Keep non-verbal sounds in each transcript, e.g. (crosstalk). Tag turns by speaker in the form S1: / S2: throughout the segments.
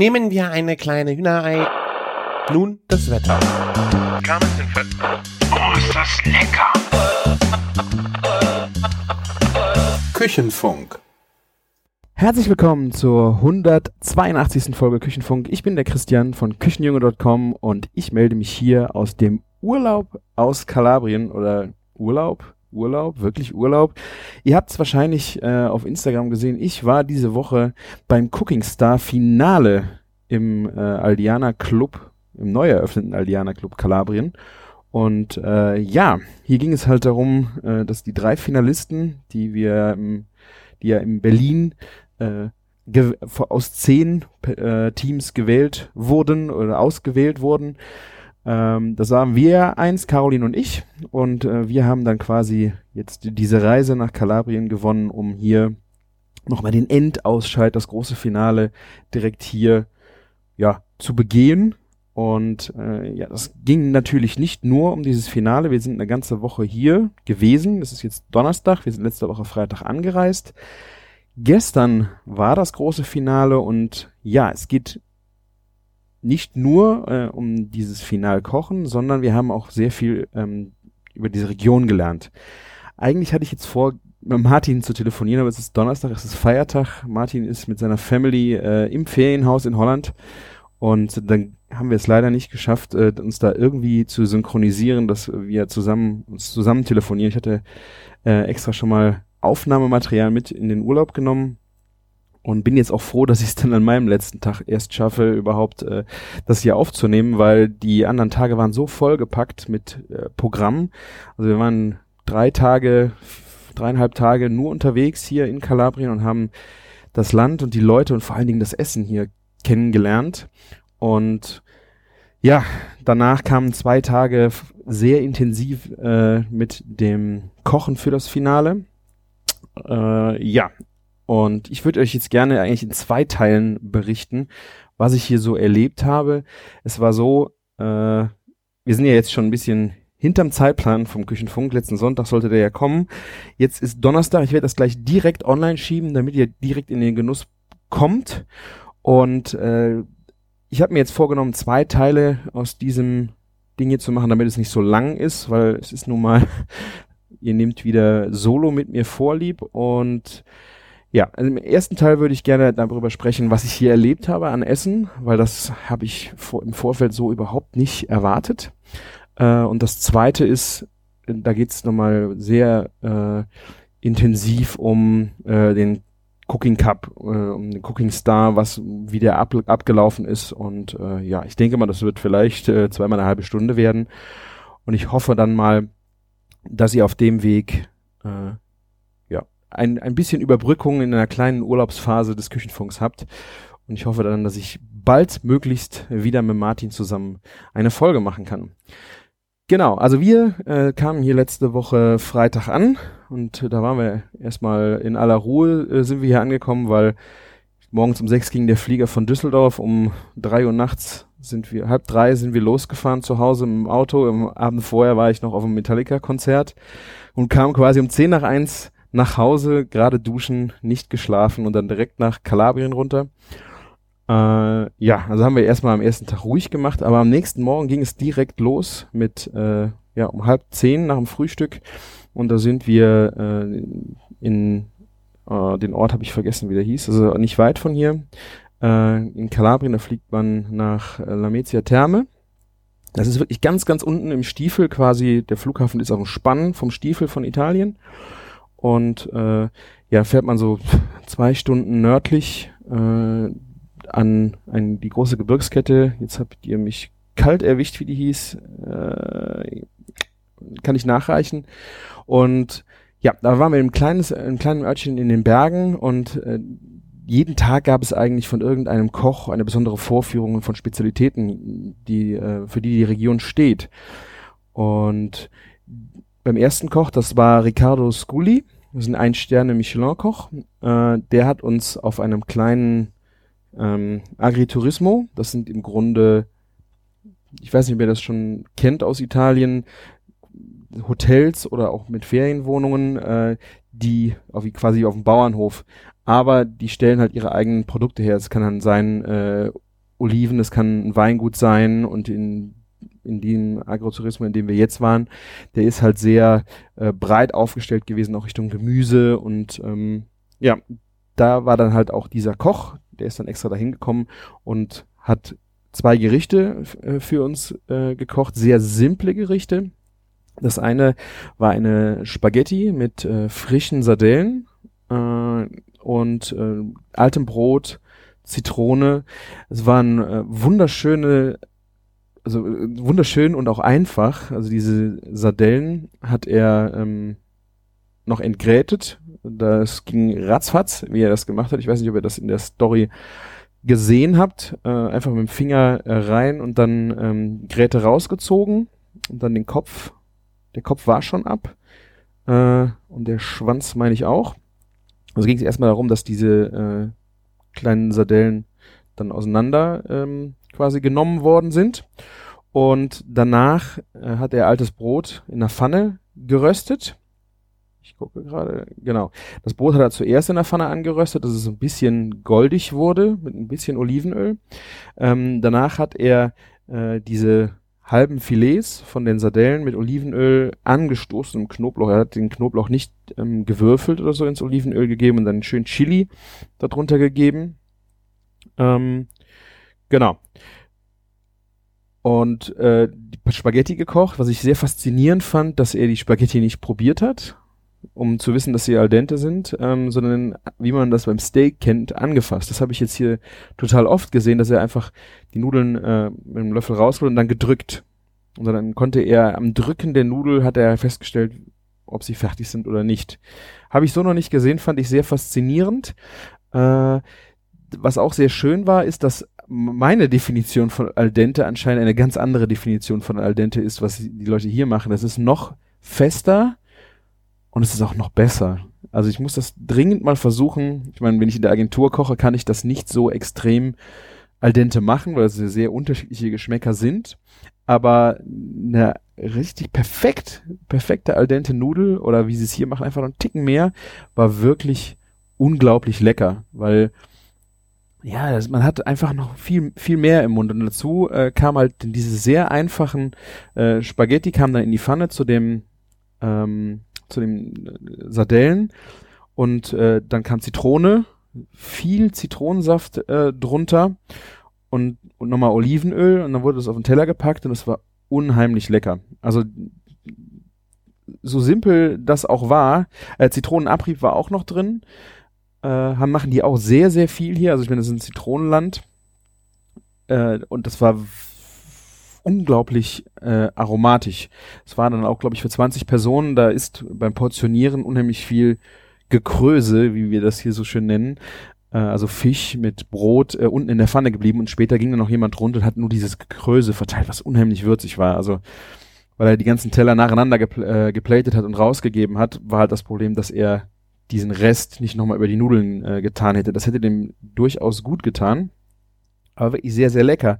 S1: Nehmen wir eine kleine Hühnerei. Nun das Wetter.
S2: Oh, ist das lecker!
S3: Küchenfunk.
S4: Herzlich willkommen zur 182. Folge Küchenfunk. Ich bin der Christian von Küchenjunge.com und ich melde mich hier aus dem Urlaub aus Kalabrien oder Urlaub, Urlaub, wirklich Urlaub. Ihr habt es wahrscheinlich äh, auf Instagram gesehen. Ich war diese Woche beim Cooking Star Finale im äh, Aldiana Club, im neu eröffneten Aldiana Club Kalabrien. Und äh, ja, hier ging es halt darum, äh, dass die drei Finalisten, die wir, ähm, die ja in Berlin äh, aus zehn äh, Teams gewählt wurden oder ausgewählt wurden, ähm, das waren wir eins, Caroline und ich. Und äh, wir haben dann quasi jetzt diese Reise nach Kalabrien gewonnen, um hier nochmal den Endausscheid, das große Finale direkt hier ja zu begehen. Und äh, ja, das ging natürlich nicht nur um dieses Finale. Wir sind eine ganze Woche hier gewesen. Es ist jetzt Donnerstag. Wir sind letzte Woche Freitag angereist. Gestern war das große Finale und ja, es geht nicht nur äh, um dieses Finalkochen, sondern wir haben auch sehr viel ähm, über diese Region gelernt. Eigentlich hatte ich jetzt vor, mit Martin zu telefonieren, aber es ist Donnerstag, es ist Feiertag. Martin ist mit seiner Family äh, im Ferienhaus in Holland und dann haben wir es leider nicht geschafft, äh, uns da irgendwie zu synchronisieren, dass wir zusammen uns zusammen telefonieren. Ich hatte äh, extra schon mal Aufnahmematerial mit in den Urlaub genommen und bin jetzt auch froh, dass ich es dann an meinem letzten Tag erst schaffe, überhaupt äh, das hier aufzunehmen, weil die anderen Tage waren so vollgepackt mit äh, Programm. Also wir waren drei Tage, dreieinhalb Tage nur unterwegs hier in Kalabrien und haben das Land und die Leute und vor allen Dingen das Essen hier kennengelernt. Und ja, danach kamen zwei Tage sehr intensiv äh, mit dem Kochen für das Finale. Äh, ja, und ich würde euch jetzt gerne eigentlich in zwei Teilen berichten, was ich hier so erlebt habe. Es war so, äh, wir sind ja jetzt schon ein bisschen hinterm Zeitplan vom Küchenfunk. Letzten Sonntag sollte der ja kommen. Jetzt ist Donnerstag. Ich werde das gleich direkt online schieben, damit ihr direkt in den Genuss kommt. Und äh, ich habe mir jetzt vorgenommen, zwei Teile aus diesem Ding hier zu machen, damit es nicht so lang ist, weil es ist nun mal, (laughs) ihr nehmt wieder Solo mit mir vorlieb und ja, also im ersten Teil würde ich gerne darüber sprechen, was ich hier erlebt habe an Essen, weil das habe ich vor, im Vorfeld so überhaupt nicht erwartet. Äh, und das zweite ist, da geht es nochmal sehr äh, intensiv um äh, den Cooking Cup, äh, um den Cooking Star, was wie der ab, abgelaufen ist. Und äh, ja, ich denke mal, das wird vielleicht äh, zweimal eine halbe Stunde werden. Und ich hoffe dann mal, dass ihr auf dem Weg äh, ein, ein bisschen Überbrückung in einer kleinen Urlaubsphase des Küchenfunks habt. Und ich hoffe dann, dass ich bald möglichst wieder mit Martin zusammen eine Folge machen kann. Genau, also wir äh, kamen hier letzte Woche Freitag an und da waren wir erstmal in aller Ruhe, äh, sind wir hier angekommen, weil morgens um sechs ging der Flieger von Düsseldorf, um drei Uhr nachts sind wir, halb drei sind wir losgefahren zu Hause im Auto. Am Abend vorher war ich noch auf einem Metallica-Konzert und kam quasi um zehn nach eins nach Hause, gerade duschen, nicht geschlafen und dann direkt nach Kalabrien runter. Äh, ja, also haben wir erstmal am ersten Tag ruhig gemacht, aber am nächsten Morgen ging es direkt los mit, äh, ja, um halb zehn nach dem Frühstück und da sind wir äh, in, äh, den Ort habe ich vergessen, wie der hieß, also nicht weit von hier, äh, in Kalabrien, da fliegt man nach äh, Lamezia Terme. Das ist wirklich ganz, ganz unten im Stiefel quasi, der Flughafen ist auf dem Spann vom Stiefel von Italien und äh, ja, fährt man so zwei Stunden nördlich äh, an, an die große Gebirgskette. Jetzt habt ihr mich kalt erwischt, wie die hieß. Äh, kann ich nachreichen. Und ja, da waren wir im kleines, im kleinen Örtchen in den Bergen und äh, jeden Tag gab es eigentlich von irgendeinem Koch eine besondere Vorführung von Spezialitäten, die äh, für die die Region steht. Und beim ersten Koch, das war Riccardo Sculli, das ist ein Ein-Sterne-Michelin-Koch, äh, der hat uns auf einem kleinen ähm, Agriturismo, das sind im Grunde, ich weiß nicht, wer das schon kennt aus Italien, Hotels oder auch mit Ferienwohnungen, äh, die auf, quasi auf dem Bauernhof, aber die stellen halt ihre eigenen Produkte her. Es kann dann sein äh, Oliven, es kann ein Weingut sein und in in dem Agrotourismus, in dem wir jetzt waren, der ist halt sehr äh, breit aufgestellt gewesen, auch Richtung Gemüse und ähm, ja, da war dann halt auch dieser Koch, der ist dann extra dahin gekommen und hat zwei Gerichte äh, für uns äh, gekocht, sehr simple Gerichte. Das eine war eine Spaghetti mit äh, frischen Sardellen äh, und äh, altem Brot, Zitrone. Es waren äh, wunderschöne also äh, wunderschön und auch einfach. Also diese Sardellen hat er ähm, noch entgrätet. Das ging ratzfatz, wie er das gemacht hat. Ich weiß nicht, ob ihr das in der Story gesehen habt. Äh, einfach mit dem Finger äh, rein und dann ähm, Gräte rausgezogen und dann den Kopf. Der Kopf war schon ab. Äh, und der Schwanz meine ich auch. Also ging es erstmal darum, dass diese äh, kleinen Sardellen dann auseinander ähm, quasi genommen worden sind. Und danach äh, hat er altes Brot in der Pfanne geröstet. Ich gucke gerade, genau. Das Brot hat er zuerst in der Pfanne angeröstet, dass es ein bisschen goldig wurde, mit ein bisschen Olivenöl. Ähm, danach hat er äh, diese halben Filets von den Sardellen mit Olivenöl angestoßen im Knoblauch. Er hat den Knoblauch nicht ähm, gewürfelt oder so ins Olivenöl gegeben und dann schön Chili darunter gegeben. Ähm, genau und äh, Spaghetti gekocht, was ich sehr faszinierend fand, dass er die Spaghetti nicht probiert hat, um zu wissen, dass sie al dente sind, ähm, sondern wie man das beim Steak kennt, angefasst. Das habe ich jetzt hier total oft gesehen, dass er einfach die Nudeln äh, mit einem Löffel rausholt und dann gedrückt. Und dann konnte er am Drücken der Nudel hat er festgestellt, ob sie fertig sind oder nicht. Habe ich so noch nicht gesehen, fand ich sehr faszinierend. Äh, was auch sehr schön war, ist, dass meine Definition von al dente anscheinend eine ganz andere Definition von al dente ist, was die Leute hier machen. Das ist noch fester und es ist auch noch besser. Also ich muss das dringend mal versuchen. Ich meine, wenn ich in der Agentur koche, kann ich das nicht so extrem al dente machen, weil es sehr unterschiedliche Geschmäcker sind. Aber eine richtig perfekt, perfekte al dente Nudel oder wie sie es hier machen, einfach noch einen Ticken mehr, war wirklich unglaublich lecker, weil ja, das, man hat einfach noch viel, viel mehr im Mund. Und dazu äh, kam halt diese sehr einfachen äh, Spaghetti, kam dann in die Pfanne zu dem, ähm, zu dem äh, Sardellen und äh, dann kam Zitrone, viel Zitronensaft äh, drunter und, und nochmal Olivenöl und dann wurde das auf den Teller gepackt und es war unheimlich lecker. Also so simpel das auch war, äh, Zitronenabrieb war auch noch drin äh, haben, machen die auch sehr, sehr viel hier. Also ich meine, das ist ein Zitronenland. Äh, und das war unglaublich äh, aromatisch. Es war dann auch, glaube ich, für 20 Personen, da ist beim Portionieren unheimlich viel Gekröse, wie wir das hier so schön nennen. Äh, also Fisch mit Brot äh, unten in der Pfanne geblieben und später ging dann noch jemand runter und hat nur dieses Gekröse verteilt, was unheimlich würzig war. Also weil er die ganzen Teller nacheinander gepl äh, geplatet hat und rausgegeben hat, war halt das Problem, dass er diesen Rest nicht nochmal über die Nudeln äh, getan hätte. Das hätte dem durchaus gut getan. Aber wirklich sehr, sehr lecker.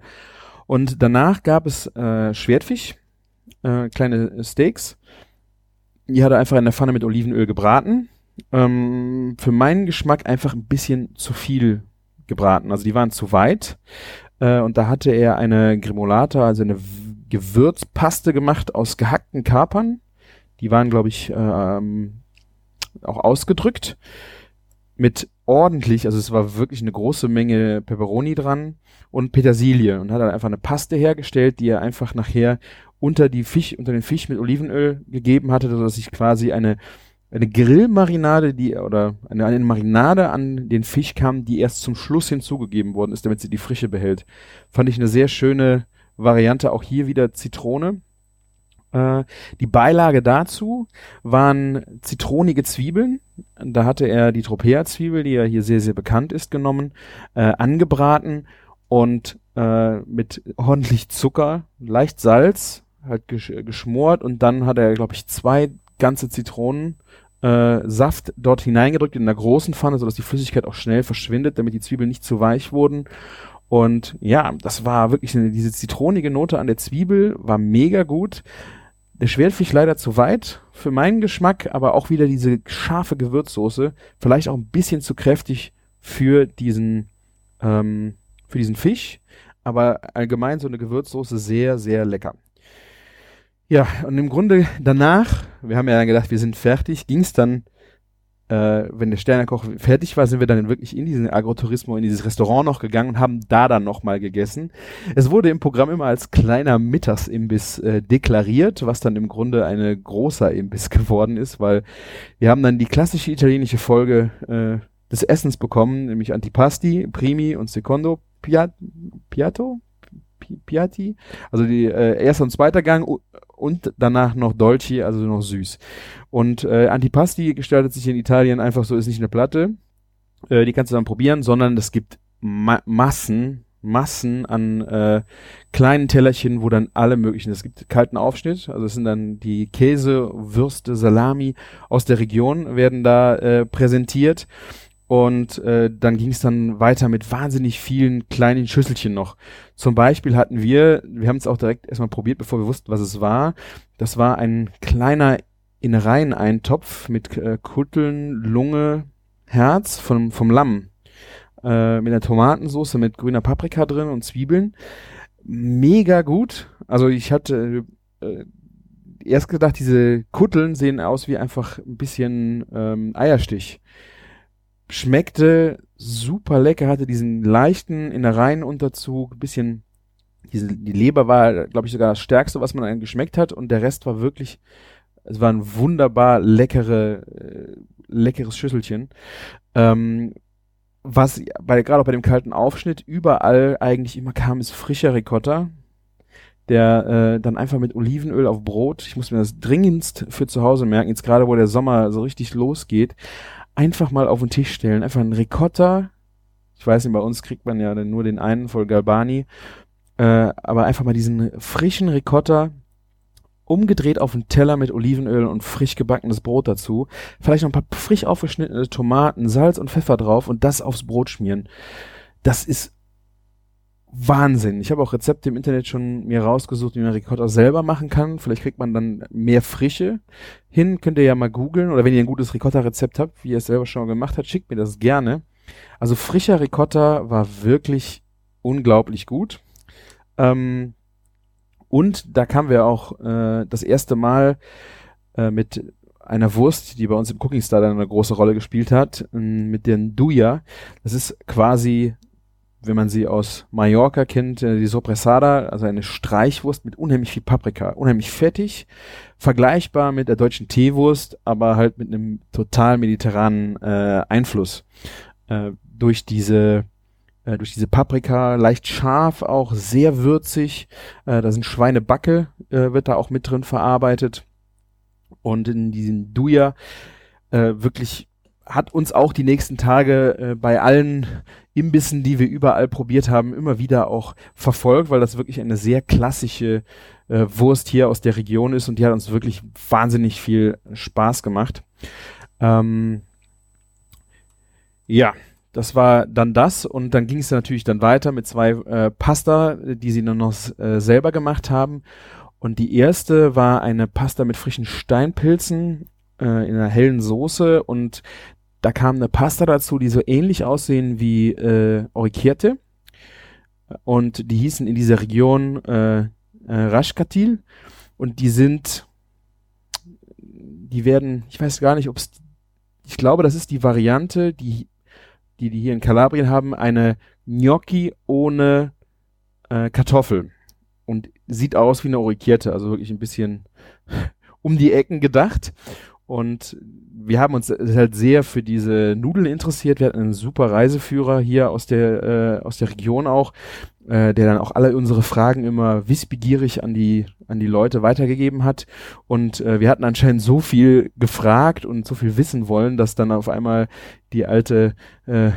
S4: Und danach gab es äh, Schwertfisch, äh, kleine Steaks. Die hat er einfach in der Pfanne mit Olivenöl gebraten. Ähm, für meinen Geschmack einfach ein bisschen zu viel gebraten. Also die waren zu weit. Äh, und da hatte er eine Grimolata, also eine Gewürzpaste gemacht aus gehackten Kapern. Die waren, glaube ich, äh, ähm, auch ausgedrückt mit ordentlich, also es war wirklich eine große Menge Peperoni dran und Petersilie und hat dann einfach eine Paste hergestellt, die er einfach nachher unter die Fisch, unter den Fisch mit Olivenöl gegeben hatte, sodass ich quasi eine eine Grillmarinade, die oder eine, eine Marinade an den Fisch kam, die erst zum Schluss hinzugegeben worden ist, damit sie die Frische behält. Fand ich eine sehr schöne Variante, auch hier wieder Zitrone äh, die Beilage dazu waren zitronige Zwiebeln. Da hatte er die Tropea-Zwiebel, die ja hier sehr, sehr bekannt ist, genommen, äh, angebraten und äh, mit ordentlich Zucker, leicht Salz, halt gesch geschmort und dann hat er, glaube ich, zwei ganze Zitronen äh, Saft dort hineingedrückt in einer großen Pfanne, sodass die Flüssigkeit auch schnell verschwindet, damit die Zwiebeln nicht zu weich wurden. Und ja, das war wirklich eine, diese zitronige Note an der Zwiebel war mega gut. Der Schwertfisch leider zu weit für meinen Geschmack, aber auch wieder diese scharfe Gewürzsoße, vielleicht auch ein bisschen zu kräftig für diesen ähm, für diesen Fisch, aber allgemein so eine Gewürzsoße sehr, sehr lecker. Ja, und im Grunde danach, wir haben ja gedacht, wir sind fertig, ging es dann äh, wenn der Sternekoch fertig war, sind wir dann wirklich in diesen Agrotourismo, in dieses Restaurant noch gegangen und haben da dann nochmal gegessen. Es wurde im Programm immer als kleiner Mittagsimbiss äh, deklariert, was dann im Grunde eine großer Imbiss (laughs) geworden ist, weil wir haben dann die klassische italienische Folge äh, des Essens bekommen, nämlich Antipasti, Primi und Secondo Piat Piatto, Piatti, also die äh, erster und zweiter Gang und danach noch Dolci, also noch süß. Und äh, Antipasti gestaltet sich in Italien einfach so, ist nicht eine Platte, äh, die kannst du dann probieren, sondern es gibt Ma Massen, Massen an äh, kleinen Tellerchen, wo dann alle möglichen, es gibt kalten Aufschnitt, also es sind dann die Käse, Würste, Salami aus der Region werden da äh, präsentiert und äh, dann ging es dann weiter mit wahnsinnig vielen kleinen Schüsselchen noch. Zum Beispiel hatten wir, wir haben es auch direkt erstmal probiert, bevor wir wussten, was es war. Das war ein kleiner Innereien-Eintopf mit äh, Kutteln, Lunge, Herz vom, vom Lamm. Äh, mit einer Tomatensauce mit grüner Paprika drin und Zwiebeln. Mega gut. Also ich hatte äh, erst gedacht, diese Kutteln sehen aus wie einfach ein bisschen ähm, Eierstich schmeckte super lecker, hatte diesen leichten Innereienunterzug, bisschen, diese, die Leber war, glaube ich, sogar das Stärkste, was man dann geschmeckt hat und der Rest war wirklich, es war ein wunderbar leckere, äh, leckeres Schüsselchen. Ähm, was bei, gerade auch bei dem kalten Aufschnitt überall eigentlich immer kam, ist frischer Ricotta, der äh, dann einfach mit Olivenöl auf Brot, ich muss mir das dringendst für zu Hause merken, jetzt gerade wo der Sommer so richtig losgeht, einfach mal auf den Tisch stellen. Einfach ein Ricotta. Ich weiß nicht, bei uns kriegt man ja nur den einen voll Galbani. Äh, aber einfach mal diesen frischen Ricotta umgedreht auf einen Teller mit Olivenöl und frisch gebackenes Brot dazu. Vielleicht noch ein paar frisch aufgeschnittene Tomaten, Salz und Pfeffer drauf und das aufs Brot schmieren. Das ist Wahnsinn. Ich habe auch Rezepte im Internet schon mir rausgesucht, wie man Ricotta selber machen kann. Vielleicht kriegt man dann mehr Frische hin. Könnt ihr ja mal googeln. Oder wenn ihr ein gutes Ricotta-Rezept habt, wie ihr es selber schon gemacht habt, schickt mir das gerne. Also frischer Ricotta war wirklich unglaublich gut. Ähm, und da kamen wir auch äh, das erste Mal äh, mit einer Wurst, die bei uns im Cooking Star dann eine große Rolle gespielt hat, mit den Duja. Das ist quasi wenn man sie aus Mallorca kennt, äh, die Sopressada, also eine Streichwurst mit unheimlich viel Paprika, unheimlich fettig, vergleichbar mit der deutschen Teewurst, aber halt mit einem total mediterranen äh, Einfluss äh, durch diese äh, durch diese Paprika, leicht scharf auch, sehr würzig. Äh, da sind Schweinebacke, äh, wird da auch mit drin verarbeitet. Und in diesem Duja äh, wirklich hat uns auch die nächsten Tage äh, bei allen Imbissen, die wir überall probiert haben, immer wieder auch verfolgt, weil das wirklich eine sehr klassische äh, Wurst hier aus der Region ist und die hat uns wirklich wahnsinnig viel Spaß gemacht. Ähm, ja, das war dann das und dann ging es natürlich dann weiter mit zwei äh, Pasta, die sie dann noch äh, selber gemacht haben. Und die erste war eine Pasta mit frischen Steinpilzen äh, in einer hellen Soße und da kam eine Pasta dazu, die so ähnlich aussehen wie äh, Orikierte. Und die hießen in dieser Region äh, äh. Und die sind, die werden, ich weiß gar nicht, ob es, ich glaube, das ist die Variante, die, die die hier in Kalabrien haben, eine Gnocchi ohne äh, Kartoffel. Und sieht aus wie eine Orikierte, also wirklich ein bisschen (laughs) um die Ecken gedacht. Und wir haben uns halt sehr für diese Nudeln interessiert. Wir hatten einen super Reiseführer hier aus der, äh, aus der Region auch, äh, der dann auch alle unsere Fragen immer wissbegierig an die, an die Leute weitergegeben hat. Und äh, wir hatten anscheinend so viel gefragt und so viel wissen wollen, dass dann auf einmal die alte äh,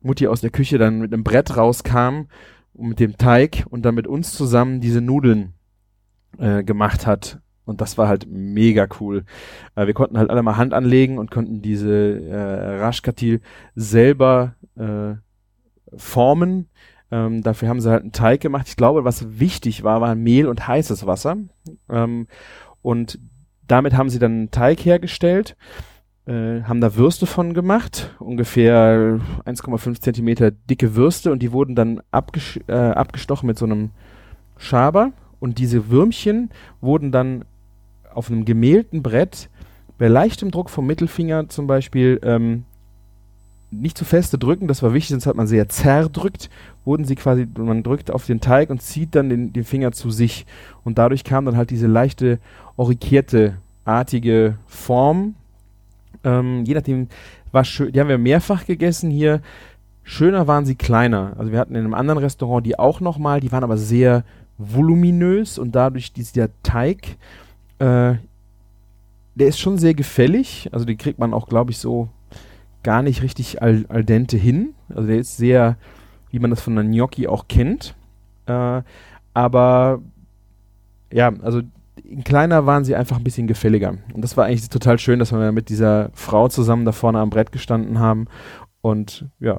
S4: Mutti aus der Küche dann mit einem Brett rauskam und mit dem Teig und dann mit uns zusammen diese Nudeln äh, gemacht hat und das war halt mega cool. Äh, wir konnten halt alle mal Hand anlegen und konnten diese äh, Rashkatil selber äh, formen. Ähm, dafür haben sie halt einen Teig gemacht. Ich glaube, was wichtig war, war Mehl und heißes Wasser. Ähm, und damit haben sie dann einen Teig hergestellt. äh, haben da Würste von gemacht, ungefähr 1,5 Zentimeter dicke Würste und die wurden dann abges äh, abgestochen mit so einem Schaber und diese Würmchen wurden dann auf einem gemählten Brett bei leichtem Druck vom Mittelfinger zum Beispiel ähm, nicht zu feste drücken, das war wichtig, sonst hat man sehr zerdrückt, wurden sie quasi, man drückt auf den Teig und zieht dann den, den Finger zu sich. Und dadurch kam dann halt diese leichte, orikierte, artige Form. Ähm, je nachdem, war schön, die haben wir mehrfach gegessen hier. Schöner waren sie kleiner. Also wir hatten in einem anderen Restaurant die auch nochmal, die waren aber sehr voluminös und dadurch dieser Teig, äh, der ist schon sehr gefällig. Also den kriegt man auch, glaube ich, so gar nicht richtig al, al dente hin. Also der ist sehr, wie man das von der Gnocchi auch kennt. Äh, aber ja, also in kleiner waren sie einfach ein bisschen gefälliger. Und das war eigentlich total schön, dass wir mit dieser Frau zusammen da vorne am Brett gestanden haben und ja,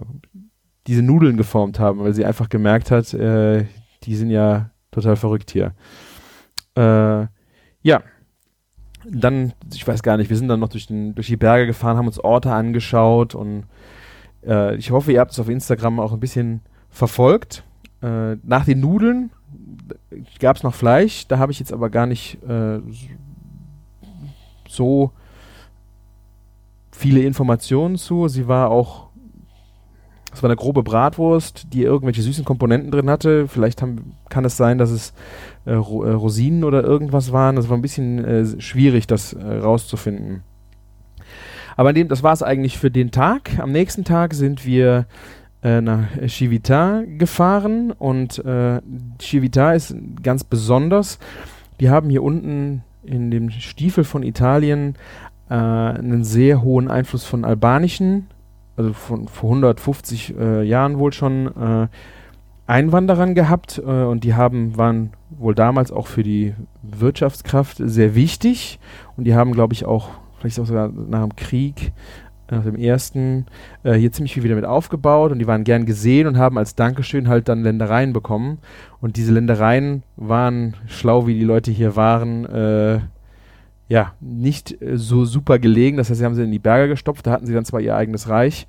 S4: diese Nudeln geformt haben, weil sie einfach gemerkt hat, äh, die sind ja total verrückt hier. Äh, ja, dann, ich weiß gar nicht, wir sind dann noch durch, den, durch die Berge gefahren, haben uns Orte angeschaut und äh, ich hoffe, ihr habt es auf Instagram auch ein bisschen verfolgt. Äh, nach den Nudeln gab es noch Fleisch, da habe ich jetzt aber gar nicht äh, so viele Informationen zu. Sie war auch, es war eine grobe Bratwurst, die irgendwelche süßen Komponenten drin hatte. Vielleicht haben, kann es sein, dass es äh, äh, Rosinen oder irgendwas waren. Das war ein bisschen äh, schwierig, das äh, rauszufinden. Aber dem, das war es eigentlich für den Tag. Am nächsten Tag sind wir äh, nach Civita gefahren und äh, Civita ist ganz besonders. Die haben hier unten in dem Stiefel von Italien einen sehr hohen Einfluss von albanischen, also von vor 150 äh, Jahren wohl schon äh, Einwanderern gehabt äh, und die haben, waren wohl damals auch für die Wirtschaftskraft sehr wichtig und die haben, glaube ich, auch, vielleicht auch sogar nach dem Krieg, nach dem ersten, äh, hier ziemlich viel wieder mit aufgebaut und die waren gern gesehen und haben als Dankeschön halt dann Ländereien bekommen. Und diese Ländereien waren, schlau wie die Leute hier waren, äh, ja, nicht äh, so super gelegen. Das heißt, sie haben sie in die Berge gestopft, da hatten sie dann zwar ihr eigenes Reich,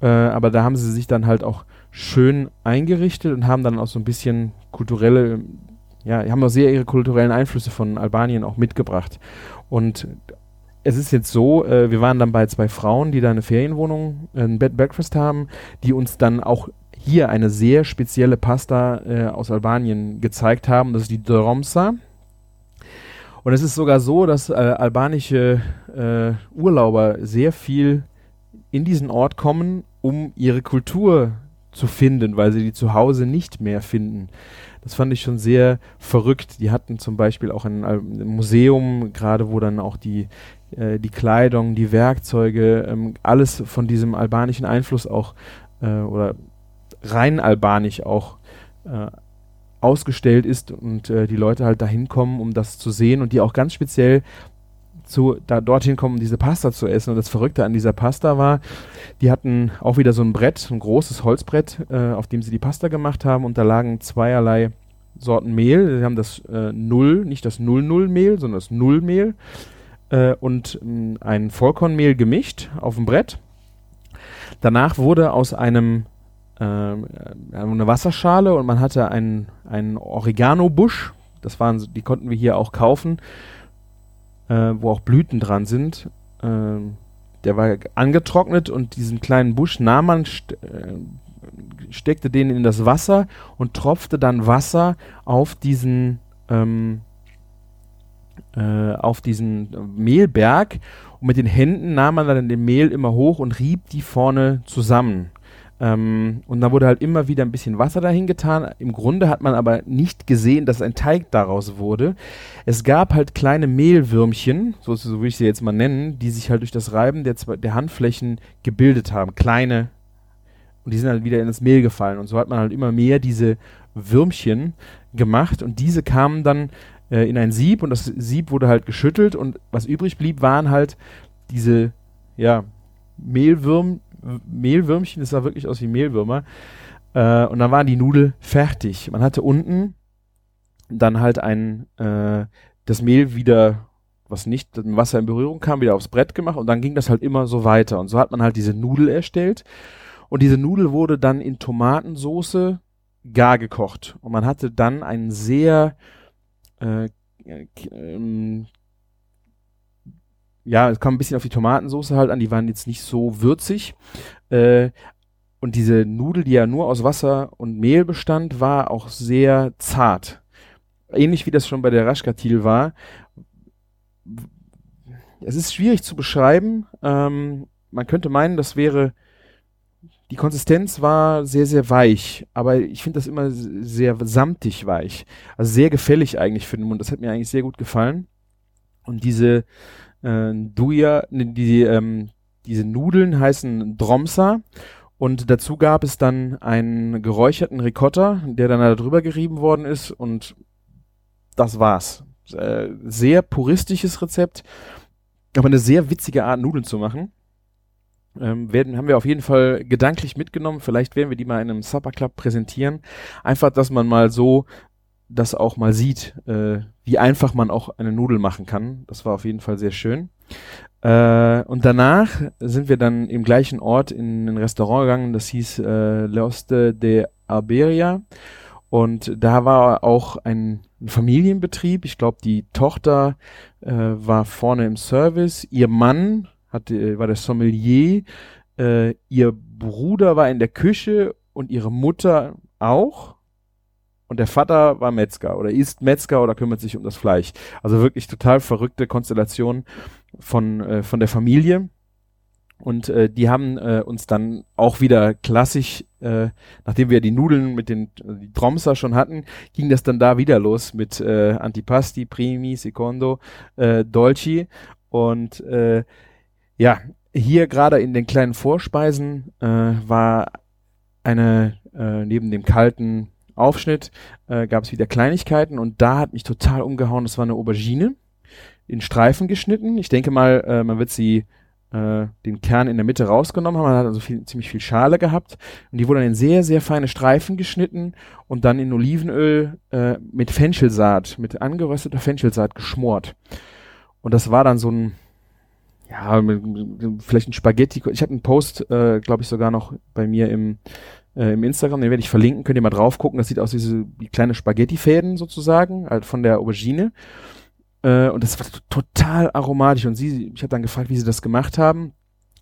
S4: äh, aber da haben sie sich dann halt auch schön eingerichtet und haben dann auch so ein bisschen kulturelle, ja, haben auch sehr ihre kulturellen Einflüsse von Albanien auch mitgebracht. Und es ist jetzt so, äh, wir waren dann bei zwei Frauen, die da eine Ferienwohnung, äh, ein Bed Breakfast haben, die uns dann auch hier eine sehr spezielle Pasta äh, aus Albanien gezeigt haben. Das ist die Dromsa. Und es ist sogar so, dass äh, albanische äh, Urlauber sehr viel in diesen Ort kommen, um ihre Kultur zu finden, weil sie die zu Hause nicht mehr finden. Das fand ich schon sehr verrückt. Die hatten zum Beispiel auch ein, ein Museum, gerade wo dann auch die, äh, die Kleidung, die Werkzeuge, ähm, alles von diesem albanischen Einfluss auch äh, oder rein albanisch auch äh, ausgestellt ist und äh, die Leute halt dahin kommen, um das zu sehen und die auch ganz speziell zu, da dorthin kommen, diese Pasta zu essen. Und das Verrückte an dieser Pasta war, die hatten auch wieder so ein Brett, ein großes Holzbrett, äh, auf dem sie die Pasta gemacht haben. Und da lagen zweierlei Sorten Mehl. Sie haben das äh, Null, nicht das Null-Null-Mehl, sondern das Nullmehl äh, und mh, ein Vollkornmehl gemischt auf dem Brett. Danach wurde aus einem äh, eine Wasserschale und man hatte einen, einen Oregano-Busch. Das waren, die konnten wir hier auch kaufen äh, wo auch Blüten dran sind. Äh, der war angetrocknet und diesen kleinen Busch nahm man, st äh, steckte den in das Wasser und tropfte dann Wasser auf diesen ähm, äh, auf diesen Mehlberg und mit den Händen nahm man dann den Mehl immer hoch und rieb die vorne zusammen. Ähm, und da wurde halt immer wieder ein bisschen Wasser dahin getan. Im Grunde hat man aber nicht gesehen, dass ein Teig daraus wurde. Es gab halt kleine Mehlwürmchen, so, so würde ich sie jetzt mal nennen, die sich halt durch das Reiben der, der Handflächen gebildet haben. Kleine. Und die sind halt wieder in das Mehl gefallen. Und so hat man halt immer mehr diese Würmchen gemacht. Und diese kamen dann äh, in ein Sieb und das Sieb wurde halt geschüttelt. Und was übrig blieb, waren halt diese, ja, Mehlwürm, Mehlwürmchen, das sah wirklich aus wie Mehlwürmer. Äh, und dann war die Nudel fertig. Man hatte unten dann halt ein, äh, das Mehl wieder was nicht mit Wasser in Berührung kam, wieder aufs Brett gemacht und dann ging das halt immer so weiter. Und so hat man halt diese Nudel erstellt. Und diese Nudel wurde dann in Tomatensoße gar gekocht. Und man hatte dann einen sehr, äh, ähm, ja, es kam ein bisschen auf die Tomatensoße halt an, die waren jetzt nicht so würzig. Äh, und diese Nudel, die ja nur aus Wasser und Mehl bestand, war auch sehr zart. Ähnlich wie das schon bei der Raschkatil war. Es ist schwierig zu beschreiben. Ähm, man könnte meinen, das wäre die Konsistenz war sehr, sehr weich, aber ich finde das immer sehr samtig weich. Also sehr gefällig eigentlich für den Mund. Das hat mir eigentlich sehr gut gefallen. Und diese äh, Duja, ne, die, ähm, diese Nudeln heißen Dromsa. Und dazu gab es dann einen geräucherten Ricotta, der dann da drüber gerieben worden ist. Und das war's. Äh, sehr puristisches Rezept, aber eine sehr witzige Art, Nudeln zu machen. Ähm, werden, haben wir auf jeden Fall gedanklich mitgenommen. Vielleicht werden wir die mal in einem Supper Club präsentieren. Einfach, dass man mal so das auch mal sieht, äh, wie einfach man auch eine Nudel machen kann. Das war auf jeden Fall sehr schön. Äh, und danach sind wir dann im gleichen Ort in ein Restaurant gegangen, das hieß äh, Leoste de Arberia. Und da war auch ein, ein Familienbetrieb. Ich glaube, die Tochter äh, war vorne im Service. Ihr Mann hatte, äh, war der Sommelier, äh, ihr Bruder war in der Küche und ihre Mutter auch. Und der Vater war Metzger oder ist Metzger oder kümmert sich um das Fleisch. Also wirklich total verrückte Konstellation von, äh, von der Familie. Und äh, die haben äh, uns dann auch wieder klassisch, äh, nachdem wir die Nudeln mit den die Tromser schon hatten, ging das dann da wieder los mit äh, Antipasti, Primi, Secondo, äh, Dolci. Und äh, ja, hier gerade in den kleinen Vorspeisen äh, war eine, äh, neben dem kalten Aufschnitt, äh, gab es wieder Kleinigkeiten und da hat mich total umgehauen, das war eine Aubergine in Streifen geschnitten. Ich denke mal, äh, man wird sie äh, den Kern in der Mitte rausgenommen haben. Man hat also viel, ziemlich viel Schale gehabt und die wurde dann in sehr, sehr feine Streifen geschnitten und dann in Olivenöl äh, mit Fenchelsaat, mit angerösteter Fenchelsaat geschmort. Und das war dann so ein ja, vielleicht ein Spaghetti. Ich habe einen Post, äh, glaube ich, sogar noch bei mir im, äh, im Instagram, den werde ich verlinken, könnt ihr mal drauf gucken. Das sieht aus wie, so, kleine Spaghetti-Fäden sozusagen, halt von der Aubergine. Äh, und das war total aromatisch. Und sie, ich habe dann gefragt, wie sie das gemacht haben.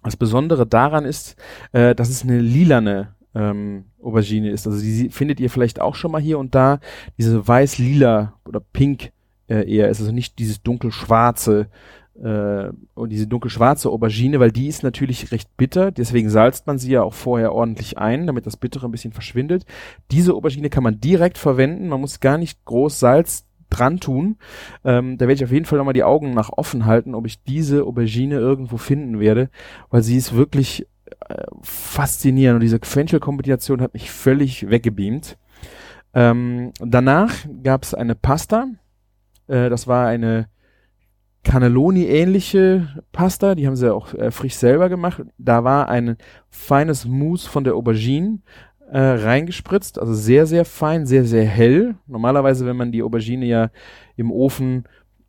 S4: Das Besondere daran ist, äh, dass es eine lilane ähm, Aubergine ist. Also die findet ihr vielleicht auch schon mal hier und da. Diese weiß-lila oder pink äh, eher ist also nicht dieses dunkel-schwarze äh, und diese dunkelschwarze Aubergine, weil die ist natürlich recht bitter, deswegen salzt man sie ja auch vorher ordentlich ein, damit das Bittere ein bisschen verschwindet. Diese Aubergine kann man direkt verwenden, man muss gar nicht groß Salz dran tun. Ähm, da werde ich auf jeden Fall nochmal die Augen nach offen halten, ob ich diese Aubergine irgendwo finden werde, weil sie ist wirklich äh, faszinierend und diese Fenchel-Kombination hat mich völlig weggebeamt. Ähm, danach gab es eine Pasta, äh, das war eine Cannelloni-ähnliche Pasta, die haben sie auch äh, frisch selber gemacht. Da war ein feines Mousse von der Aubergine äh, reingespritzt, also sehr, sehr fein, sehr, sehr hell. Normalerweise, wenn man die Aubergine ja im Ofen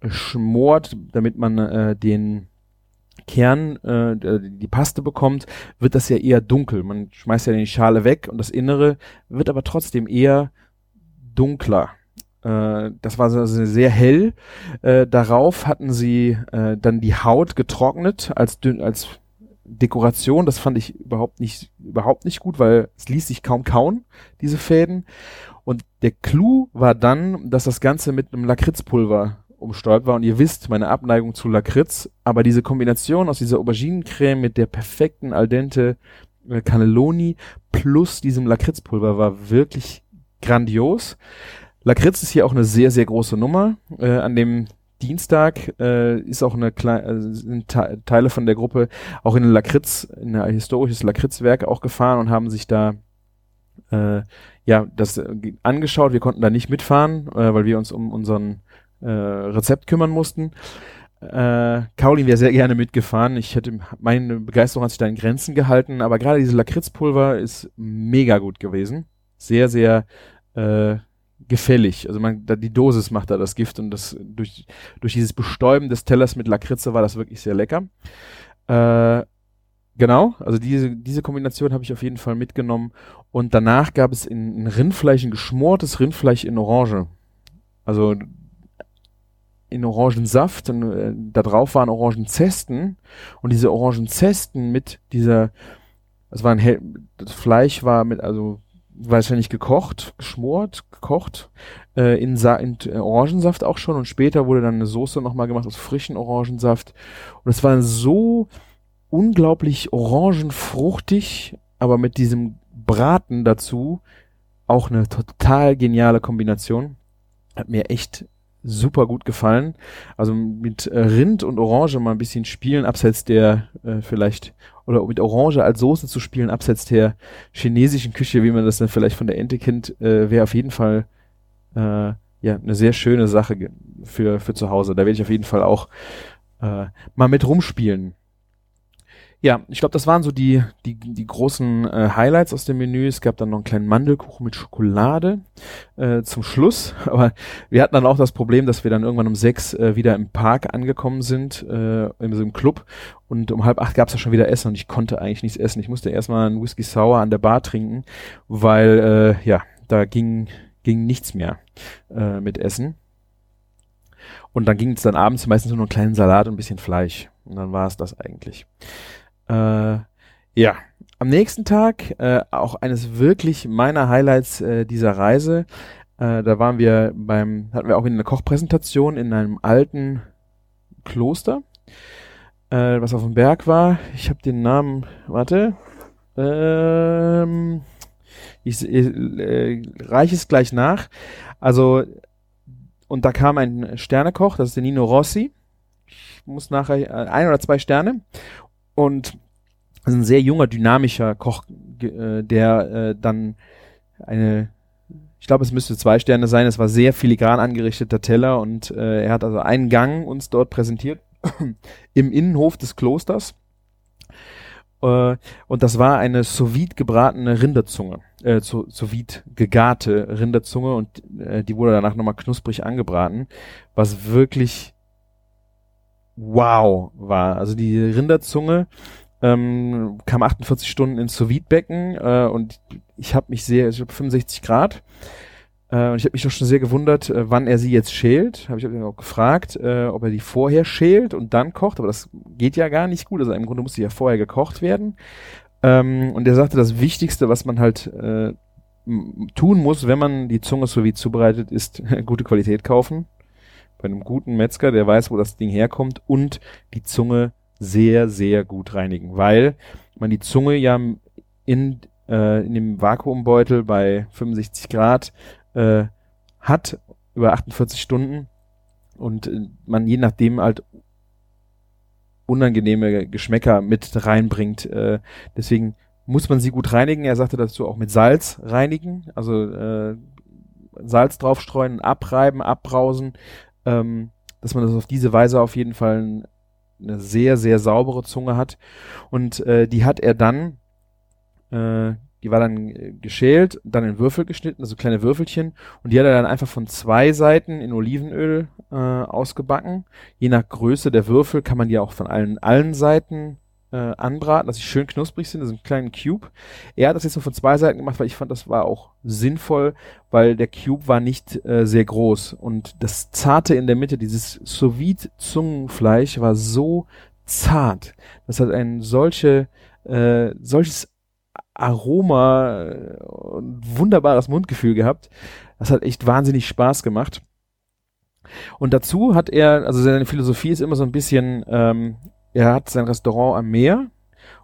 S4: schmort, damit man äh, den Kern, äh, die Paste bekommt, wird das ja eher dunkel. Man schmeißt ja die Schale weg und das Innere wird aber trotzdem eher dunkler. Äh, das war also sehr hell. Äh, darauf hatten sie äh, dann die Haut getrocknet als dünn, als Dekoration. Das fand ich überhaupt nicht, überhaupt nicht gut, weil es ließ sich kaum kauen, diese Fäden. Und der Clou war dann, dass das Ganze mit einem Lakritzpulver umsteuert war. Und ihr wisst, meine Abneigung zu Lakritz. Aber diese Kombination aus dieser Auberginencreme mit der perfekten al dente äh, Cannelloni plus diesem Lakritzpulver war wirklich grandios. Lakritz ist hier auch eine sehr, sehr große Nummer. Äh, an dem Dienstag äh, ist auch eine kleine, äh, sind Te Teile von der Gruppe auch in Lakritz, in ein historisches Lakritzwerk auch gefahren und haben sich da äh, ja das äh, angeschaut. Wir konnten da nicht mitfahren, äh, weil wir uns um unseren äh, Rezept kümmern mussten. Äh, Caroline wäre sehr gerne mitgefahren. Ich hätte meine Begeisterung hat sich da in Grenzen gehalten, aber gerade dieses Lakritzpulver ist mega gut gewesen. Sehr, sehr äh, gefällig. Also man, da, die Dosis macht da das Gift und das durch, durch dieses Bestäuben des Tellers mit Lakritze war das wirklich sehr lecker. Äh, genau, also diese, diese Kombination habe ich auf jeden Fall mitgenommen. Und danach gab es in, in Rindfleisch, ein geschmortes Rindfleisch in Orange. Also in Orangensaft und äh, da drauf waren Orangenzesten und diese Orangenzesten mit dieser, es war ein hell, das Fleisch war mit, also wahrscheinlich gekocht, geschmort, gekocht, äh, in, Sa in äh, Orangensaft auch schon und später wurde dann eine Soße nochmal gemacht aus frischen Orangensaft und es war so unglaublich orangenfruchtig, aber mit diesem Braten dazu auch eine total geniale Kombination. Hat mir echt super gut gefallen. Also mit äh, Rind und Orange mal ein bisschen spielen, abseits der äh, vielleicht, oder mit Orange als Soße zu spielen, abseits der chinesischen Küche, wie man das dann vielleicht von der Ente kennt, äh, wäre auf jeden Fall äh, ja eine sehr schöne Sache für, für zu Hause. Da werde ich auf jeden Fall auch äh, mal mit rumspielen. Ja, ich glaube, das waren so die, die, die großen äh, Highlights aus dem Menü. Es gab dann noch einen kleinen Mandelkuchen mit Schokolade äh, zum Schluss. (laughs) Aber wir hatten dann auch das Problem, dass wir dann irgendwann um sechs äh, wieder im Park angekommen sind, äh, in so einem Club. Und um halb acht gab es ja schon wieder Essen und ich konnte eigentlich nichts essen. Ich musste erstmal einen Whisky Sour an der Bar trinken, weil äh, ja, da ging, ging nichts mehr äh, mit Essen. Und dann ging es dann abends meistens nur noch einen kleinen Salat und ein bisschen Fleisch. Und dann war es das eigentlich. Äh, ja, am nächsten Tag äh, auch eines wirklich meiner Highlights äh, dieser Reise. Äh, da waren wir beim, hatten wir auch eine Kochpräsentation in einem alten Kloster, äh, was auf dem Berg war. Ich habe den Namen, warte, ähm, ich, äh, reiche es gleich nach. Also, und da kam ein Sternekoch, das ist der Nino Rossi. Ich muss nachher äh, ein oder zwei Sterne. Und ein sehr junger, dynamischer Koch, äh, der äh, dann eine, ich glaube, es müsste zwei Sterne sein. Es war sehr filigran angerichteter Teller und äh, er hat also einen Gang uns dort präsentiert (clears throat) im Innenhof des Klosters. Äh, und das war eine sous gebratene Rinderzunge, äh, sous gegarte Rinderzunge und äh, die wurde danach nochmal knusprig angebraten, was wirklich wow war. Also die Rinderzunge ähm, kam 48 Stunden ins sous becken äh, und ich habe mich sehr, ich habe 65 Grad äh, und ich habe mich doch schon sehr gewundert, äh, wann er sie jetzt schält. Habe ich auch gefragt, äh, ob er die vorher schält und dann kocht, aber das geht ja gar nicht gut. Also im Grunde muss sie ja vorher gekocht werden. Ähm, und er sagte, das Wichtigste, was man halt äh, tun muss, wenn man die Zunge sous zubereitet, ist (laughs) gute Qualität kaufen bei einem guten Metzger, der weiß, wo das Ding herkommt und die Zunge sehr, sehr gut reinigen, weil man die Zunge ja in, äh, in dem Vakuumbeutel bei 65 Grad äh, hat über 48 Stunden und äh, man je nachdem halt unangenehme Geschmäcker mit reinbringt. Äh, deswegen muss man sie gut reinigen. Er sagte dazu auch mit Salz reinigen, also äh, Salz draufstreuen, abreiben, abbrausen, ähm, dass man das auf diese Weise auf jeden Fall eine sehr, sehr saubere Zunge hat. Und äh, die hat er dann, äh, die war dann äh, geschält, dann in Würfel geschnitten, also kleine Würfelchen. Und die hat er dann einfach von zwei Seiten in Olivenöl äh, ausgebacken. Je nach Größe der Würfel kann man die auch von allen, allen Seiten äh, anbraten, dass sie schön knusprig sind, das ist ein kleiner Cube. Er hat das jetzt nur von zwei Seiten gemacht, weil ich fand, das war auch sinnvoll, weil der Cube war nicht äh, sehr groß und das Zarte in der Mitte, dieses sous Zungenfleisch war so zart. Das hat ein solche, äh, solches Aroma äh, und wunderbares Mundgefühl gehabt. Das hat echt wahnsinnig Spaß gemacht. Und dazu hat er, also seine Philosophie ist immer so ein bisschen, ähm, er hat sein Restaurant am Meer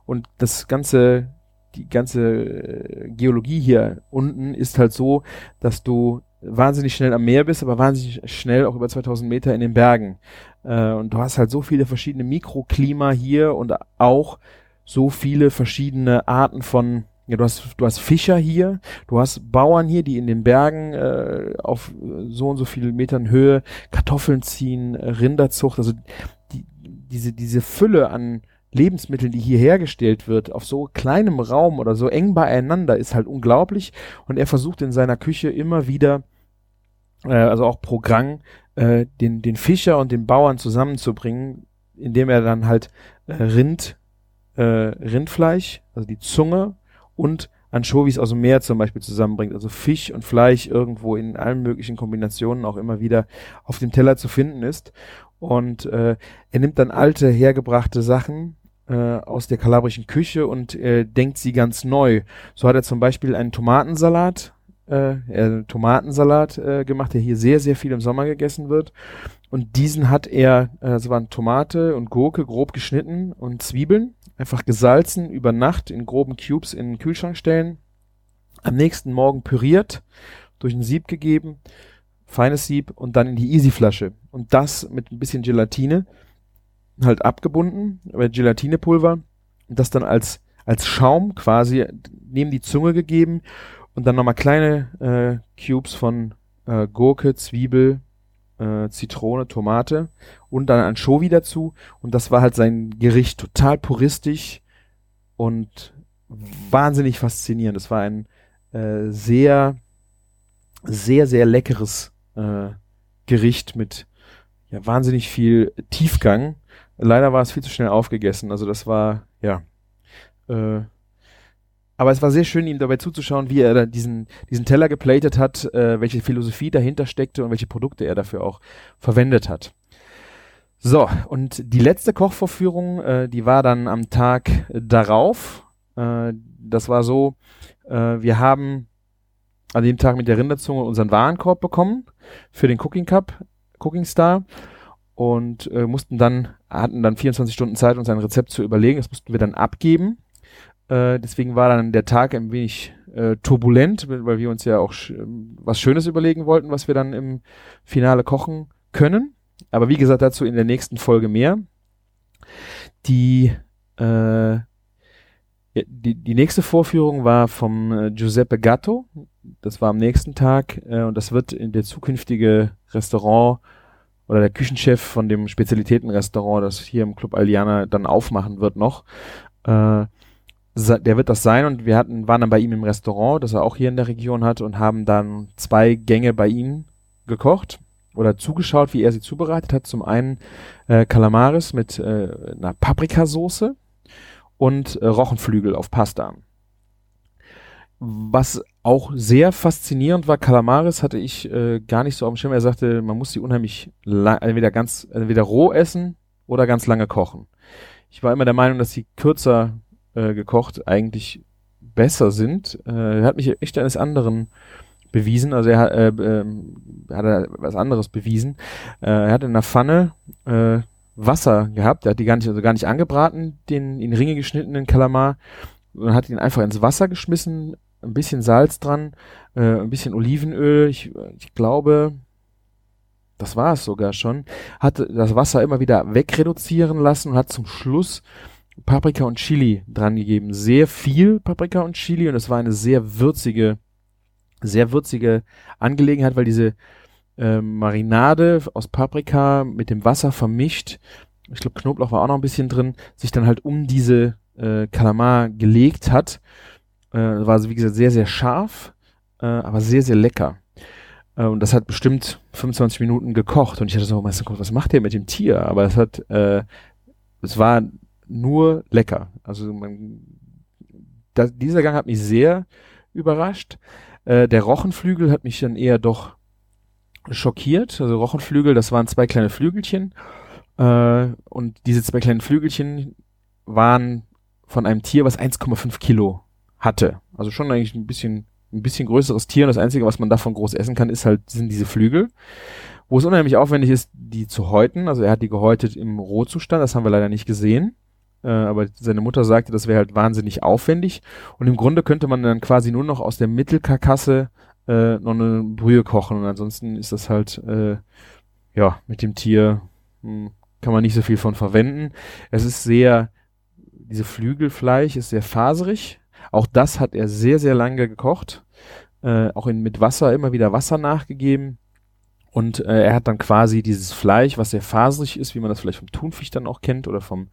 S4: und das ganze, die ganze äh, Geologie hier unten ist halt so, dass du wahnsinnig schnell am Meer bist, aber wahnsinnig schnell auch über 2000 Meter in den Bergen. Äh, und du hast halt so viele verschiedene Mikroklima hier und auch so viele verschiedene Arten von ja, du hast, du hast Fischer hier, du hast Bauern hier, die in den Bergen äh, auf so und so vielen Metern Höhe Kartoffeln ziehen, Rinderzucht, also diese, diese Fülle an Lebensmitteln, die hier hergestellt wird, auf so kleinem Raum oder so eng beieinander, ist halt unglaublich. Und er versucht in seiner Küche immer wieder äh, also auch pro Gang, äh, den, den Fischer und den Bauern zusammenzubringen, indem er dann halt äh, Rind, äh, Rindfleisch, also die Zunge und Anchovies aus dem Meer zum Beispiel zusammenbringt. Also Fisch und Fleisch irgendwo in allen möglichen Kombinationen auch immer wieder auf dem Teller zu finden ist. Und äh, er nimmt dann alte, hergebrachte Sachen äh, aus der kalabrischen Küche und äh, denkt sie ganz neu. So hat er zum Beispiel einen Tomatensalat, äh, äh, Tomatensalat äh, gemacht, der hier sehr, sehr viel im Sommer gegessen wird. Und diesen hat er, äh, das waren Tomate und Gurke grob geschnitten und Zwiebeln, einfach gesalzen, über Nacht in groben Cubes in den Kühlschrank stellen, am nächsten Morgen püriert, durch ein Sieb gegeben, feines Sieb und dann in die Easy-Flasche. Und das mit ein bisschen Gelatine halt abgebunden, aber Gelatinepulver und das dann als, als Schaum quasi neben die Zunge gegeben und dann nochmal kleine äh, Cubes von äh, Gurke, Zwiebel, äh, Zitrone, Tomate und dann Anchovy dazu. Und das war halt sein Gericht total puristisch und wahnsinnig faszinierend. Das war ein äh, sehr, sehr, sehr leckeres äh, Gericht mit ja, wahnsinnig viel Tiefgang. Leider war es viel zu schnell aufgegessen. Also das war, ja, äh, aber es war sehr schön, ihm dabei zuzuschauen, wie er diesen, diesen Teller geplatet hat, äh, welche Philosophie dahinter steckte und welche Produkte er dafür auch verwendet hat. So, und die letzte Kochvorführung, äh, die war dann am Tag darauf. Äh, das war so, äh, wir haben an dem Tag mit der Rinderzunge unseren Warenkorb bekommen für den Cooking Cup, Cooking Star und äh, mussten dann, hatten dann 24 Stunden Zeit, uns ein Rezept zu überlegen. Das mussten wir dann abgeben äh, deswegen war dann der Tag ein wenig äh, turbulent, weil wir uns ja auch sch was Schönes überlegen wollten, was wir dann im Finale kochen können. Aber wie gesagt, dazu in der nächsten Folge mehr. Die, äh, die, die nächste Vorführung war vom äh, Giuseppe Gatto. Das war am nächsten Tag äh, und das wird in der zukünftige Restaurant oder der Küchenchef von dem Spezialitätenrestaurant, das hier im Club Aliana dann aufmachen wird noch. Äh, der wird das sein und wir hatten, waren dann bei ihm im Restaurant, das er auch hier in der Region hat und haben dann zwei Gänge bei ihm gekocht oder zugeschaut, wie er sie zubereitet hat. Zum einen äh, Calamaris mit äh, einer Paprikasauce und äh, Rochenflügel auf Pasta. Was auch sehr faszinierend war, Calamaris hatte ich äh, gar nicht so auf dem Schirm. Er sagte, man muss sie unheimlich entweder ganz, entweder roh essen oder ganz lange kochen. Ich war immer der Meinung, dass sie kürzer äh, gekocht eigentlich besser sind. Äh, er hat mich echt eines anderen bewiesen, also er hat, äh, äh, hat was anderes bewiesen. Äh, er hat in der Pfanne äh, Wasser gehabt, er hat die gar nicht, also gar nicht angebraten, den in Ringe geschnittenen Kalamar, und hat ihn einfach ins Wasser geschmissen, ein bisschen Salz dran, äh, ein bisschen Olivenöl, ich, ich glaube, das war es sogar schon, hat das Wasser immer wieder wegreduzieren lassen und hat zum Schluss Paprika und Chili dran gegeben. Sehr viel Paprika und Chili und es war eine sehr würzige, sehr würzige Angelegenheit, weil diese äh, Marinade aus Paprika mit dem Wasser vermischt, ich glaube Knoblauch war auch noch ein bisschen drin, sich dann halt um diese äh, Kalamar gelegt hat. Äh, war wie gesagt sehr, sehr scharf, äh, aber sehr, sehr lecker. Äh, und das hat bestimmt 25 Minuten gekocht und ich hatte so, was macht der mit dem Tier? Aber es hat, äh, es war nur lecker. Also man, das, dieser Gang hat mich sehr überrascht. Äh, der Rochenflügel hat mich dann eher doch schockiert. Also Rochenflügel, das waren zwei kleine Flügelchen. Äh, und diese zwei kleinen Flügelchen waren von einem Tier, was 1,5 Kilo hatte. Also schon eigentlich ein bisschen, ein bisschen größeres Tier. Und das Einzige, was man davon groß essen kann, ist halt, sind diese Flügel. Wo es unheimlich aufwendig ist, die zu häuten. Also er hat die gehäutet im Rohzustand. Das haben wir leider nicht gesehen. Äh, aber seine Mutter sagte, das wäre halt wahnsinnig aufwendig. Und im Grunde könnte man dann quasi nur noch aus der Mittelkarkasse äh, noch eine Brühe kochen. Und ansonsten ist das halt, äh, ja, mit dem Tier mh, hm, kann man nicht so viel von verwenden. Es ist sehr, diese Flügelfleisch ist sehr faserig. Auch das hat er sehr, sehr lange gekocht. Äh, auch in, mit Wasser, immer wieder Wasser nachgegeben. Und äh, er hat dann quasi dieses Fleisch, was sehr faserig ist, wie man das vielleicht vom Thunfisch dann auch kennt oder vom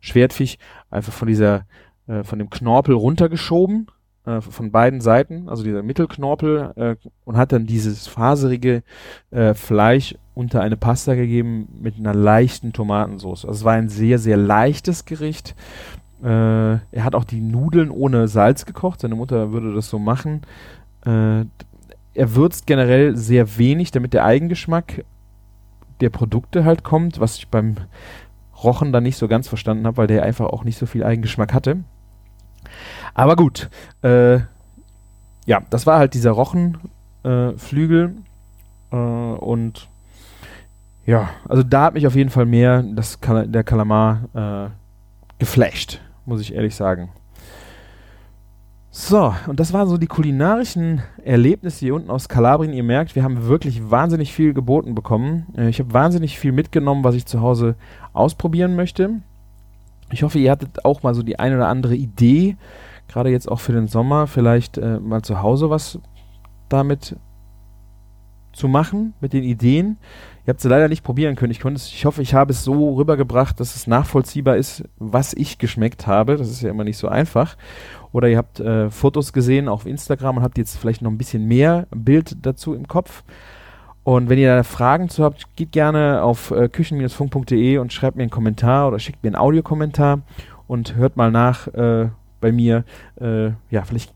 S4: Schwertfisch, einfach von dieser, äh, von dem Knorpel runtergeschoben äh, von beiden Seiten, also dieser Mittelknorpel, äh, und hat dann dieses faserige äh, Fleisch unter eine Pasta gegeben mit einer leichten Tomatensauce. Also es war ein sehr, sehr leichtes Gericht. Äh, er hat auch die Nudeln ohne Salz gekocht. Seine Mutter würde das so machen. Äh, er würzt generell sehr wenig, damit der Eigengeschmack der Produkte halt kommt, was ich beim Rochen dann nicht so ganz verstanden habe, weil der einfach auch nicht so viel Eigengeschmack hatte. Aber gut, äh, ja, das war halt dieser Rochenflügel äh, und ja, also da hat mich auf jeden Fall mehr das Kal der Kalamar äh, geflasht, muss ich ehrlich sagen. So, und das waren so die kulinarischen Erlebnisse hier unten aus Kalabrien. Ihr merkt, wir haben wirklich wahnsinnig viel geboten bekommen. Äh, ich habe wahnsinnig viel mitgenommen, was ich zu Hause ausprobieren möchte. Ich hoffe, ihr hattet auch mal so die eine oder andere Idee, gerade jetzt auch für den Sommer, vielleicht äh, mal zu Hause was damit zu machen, mit den Ideen. Ihr habt sie leider nicht probieren können. Ich, es, ich hoffe, ich habe es so rübergebracht, dass es nachvollziehbar ist, was ich geschmeckt habe. Das ist ja immer nicht so einfach. Oder ihr habt äh, Fotos gesehen auf Instagram und habt jetzt vielleicht noch ein bisschen mehr Bild dazu im Kopf. Und wenn ihr da Fragen zu habt, geht gerne auf äh, küchen-funk.de und schreibt mir einen Kommentar oder schickt mir einen Audiokommentar und hört mal nach äh, bei mir. Äh, ja, vielleicht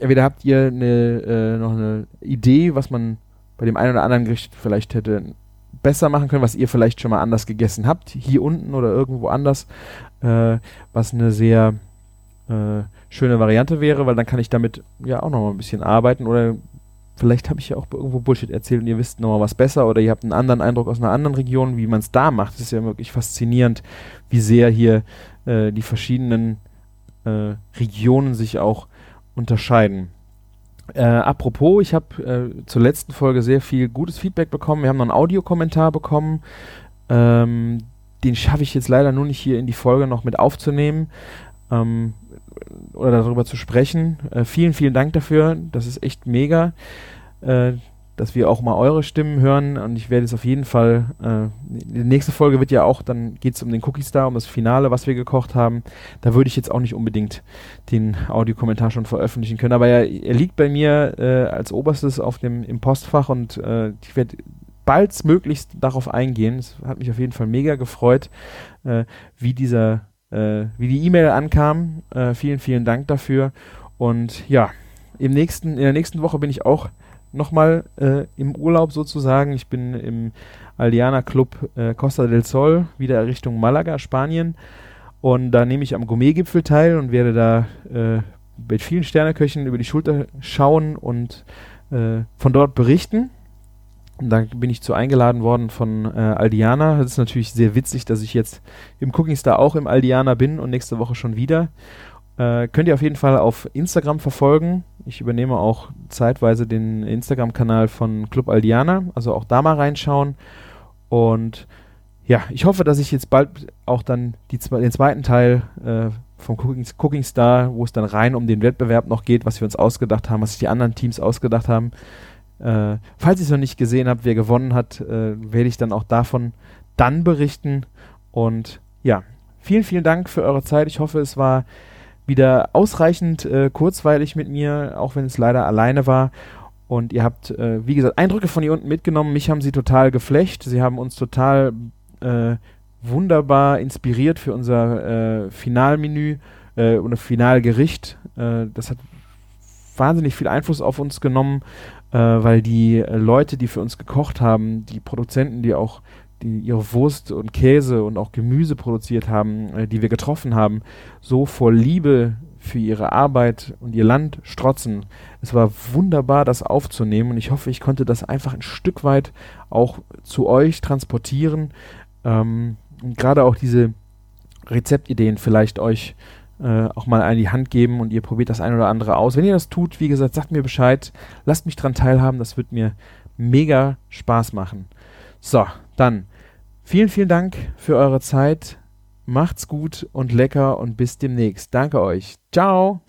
S4: entweder habt ihr eine, äh, noch eine Idee, was man bei dem einen oder anderen Gericht vielleicht hätte besser machen können, was ihr vielleicht schon mal anders gegessen habt, hier unten oder irgendwo anders, äh, was eine sehr äh, schöne Variante wäre, weil dann kann ich damit ja auch noch mal ein bisschen arbeiten oder vielleicht habe ich ja auch irgendwo Bullshit erzählt und ihr wisst noch mal was besser oder ihr habt einen anderen Eindruck aus einer anderen Region, wie man es da macht. Es ist ja wirklich faszinierend, wie sehr hier äh, die verschiedenen äh, Regionen sich auch unterscheiden. Äh, apropos, ich habe äh, zur letzten Folge sehr viel gutes Feedback bekommen. Wir haben noch einen Audiokommentar bekommen. Ähm, den schaffe ich jetzt leider nur nicht hier in die Folge noch mit aufzunehmen. Ähm, oder darüber zu sprechen. Äh, vielen, vielen Dank dafür. Das ist echt mega, äh, dass wir auch mal eure Stimmen hören. Und ich werde es auf jeden Fall. Äh, die nächste Folge wird ja auch, dann geht es um den Cookie Star, um das Finale, was wir gekocht haben. Da würde ich jetzt auch nicht unbedingt den Audiokommentar schon veröffentlichen können. Aber er, er liegt bei mir äh, als oberstes auf dem im Postfach und äh, ich werde baldmöglichst darauf eingehen. Es hat mich auf jeden Fall mega gefreut, äh, wie dieser äh, wie die E-Mail ankam. Äh, vielen, vielen Dank dafür. Und ja, im nächsten, in der nächsten Woche bin ich auch nochmal äh, im Urlaub sozusagen. Ich bin im Aldiana Club äh, Costa del Sol, wieder Richtung Malaga, Spanien. Und da nehme ich am Gourmet-Gipfel teil und werde da äh, mit vielen Sterneköchen über die Schulter schauen und äh, von dort berichten. Und da bin ich zu eingeladen worden von äh, Aldiana. Das ist natürlich sehr witzig, dass ich jetzt im Cooking Star auch im Aldiana bin und nächste Woche schon wieder. Äh, könnt ihr auf jeden Fall auf Instagram verfolgen. Ich übernehme auch zeitweise den Instagram-Kanal von Club Aldiana, also auch da mal reinschauen. Und ja, ich hoffe, dass ich jetzt bald auch dann die, den zweiten Teil äh, vom Cooking, Cooking Star, wo es dann rein um den Wettbewerb noch geht, was wir uns ausgedacht haben, was sich die anderen Teams ausgedacht haben, äh, falls ihr es noch nicht gesehen habt, wer gewonnen hat, äh, werde ich dann auch davon dann berichten. Und ja, vielen, vielen Dank für eure Zeit. Ich hoffe, es war wieder ausreichend äh, kurzweilig mit mir, auch wenn es leider alleine war. Und ihr habt, äh, wie gesagt, Eindrücke von hier unten mitgenommen. Mich haben sie total geflecht. Sie haben uns total äh, wunderbar inspiriert für unser äh, Finalmenü äh, oder Finalgericht. Äh, das hat wahnsinnig viel Einfluss auf uns genommen äh, weil die Leute, die für uns gekocht haben, die Produzenten, die auch die ihre Wurst und Käse und auch Gemüse produziert haben, äh, die wir getroffen haben, so vor Liebe für ihre Arbeit und ihr Land strotzen. Es war wunderbar, das aufzunehmen und ich hoffe, ich konnte das einfach ein Stück weit auch zu euch transportieren ähm, und gerade auch diese Rezeptideen vielleicht euch äh, auch mal an die Hand geben und ihr probiert das ein oder andere aus. Wenn ihr das tut, wie gesagt, sagt mir Bescheid, lasst mich dran teilhaben, das wird mir mega Spaß machen. So, dann vielen, vielen Dank für eure Zeit. Macht's gut und lecker und bis demnächst. Danke euch. Ciao.